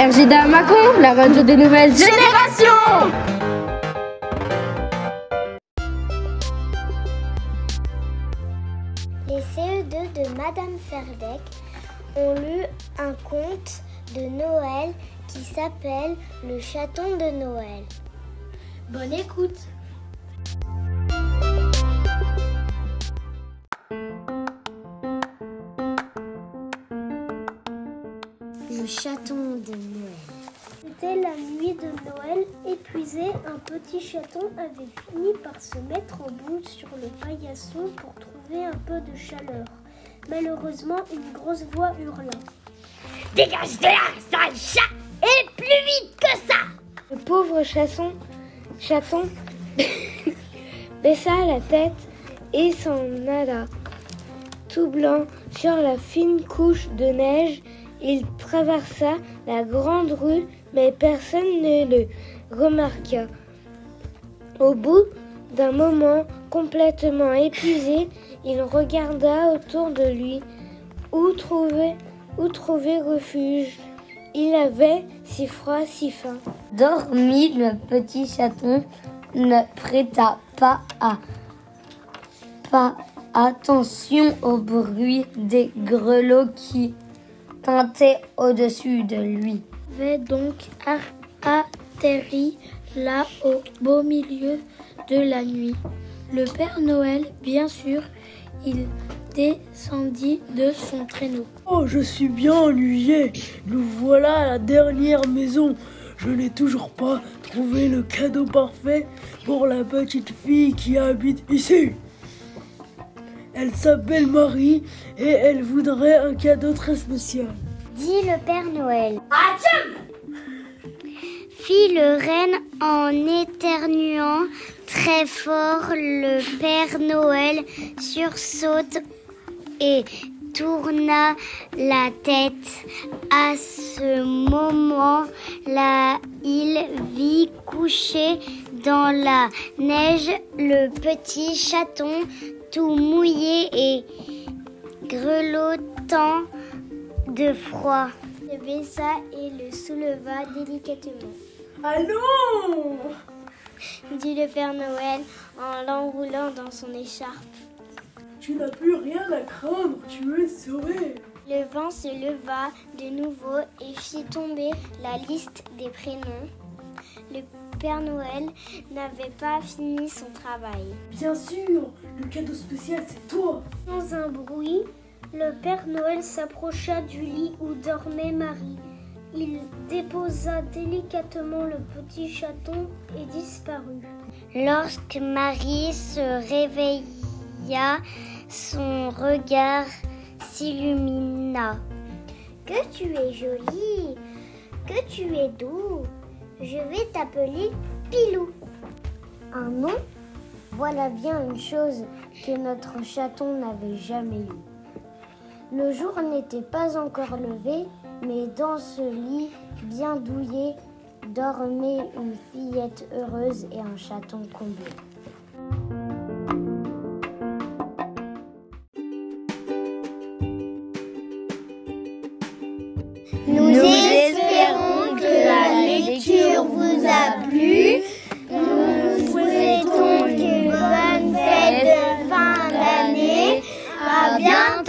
RJDA Macon, la radio des nouvelles générations Les CE2 de Madame Ferdec ont lu un conte de Noël qui s'appelle Le chaton de Noël. Bonne écoute Le chaton de Noël. C'était la nuit de Noël. Épuisé, un petit chaton avait fini par se mettre en boule sur le paillasson pour trouver un peu de chaleur. Malheureusement, une grosse voix hurla. Dégage de là, sale chat Et plus vite que ça Le pauvre chaton, chaton baissa la tête et s'en alla. Tout blanc sur la fine couche de neige, il traversa la grande rue, mais personne ne le remarqua. Au bout d'un moment, complètement épuisé, il regarda autour de lui. Où trouver, où trouver refuge? Il avait si froid, si faim. Dormi, le petit chaton ne prêta pas à pas attention au bruit des grelots qui tintaient au-dessus de lui. avait donc atterri là au beau milieu de la nuit. Le Père Noël, bien sûr, il descendit de son traîneau. Oh, je suis bien ennuyé. Nous voilà à la dernière maison. Je n'ai toujours pas trouvé le cadeau parfait pour la petite fille qui habite ici. Elle s'appelle Marie et elle voudrait un cadeau très spécial. Dit le Père Noël. Fit le renne en éternuant très fort. Le Père Noël sursaute et tourna la tête. À ce moment là, il vit couché dans la neige le petit chaton tout mouillé et grelottant de froid. Le baissa et le souleva délicatement. Allons dit le Père Noël en l'enroulant dans son écharpe. Tu n'as plus rien à craindre, tu es sauvé. Le vent se leva de nouveau et fit tomber la liste des prénoms. Le Père Noël n'avait pas fini son travail. Bien sûr, le cadeau spécial c'est toi. Sans un bruit, le Père Noël s'approcha du lit où dormait Marie. Il déposa délicatement le petit chaton et disparut. Lorsque Marie se réveilla, son regard s'illumina. Que tu es jolie, que tu es doux. Je vais t'appeler Pilou. Un nom Voilà bien une chose que notre chaton n'avait jamais eue. Le jour n'était pas encore levé, mais dans ce lit bien douillet dormait une fillette heureuse et un chaton comblé. Bien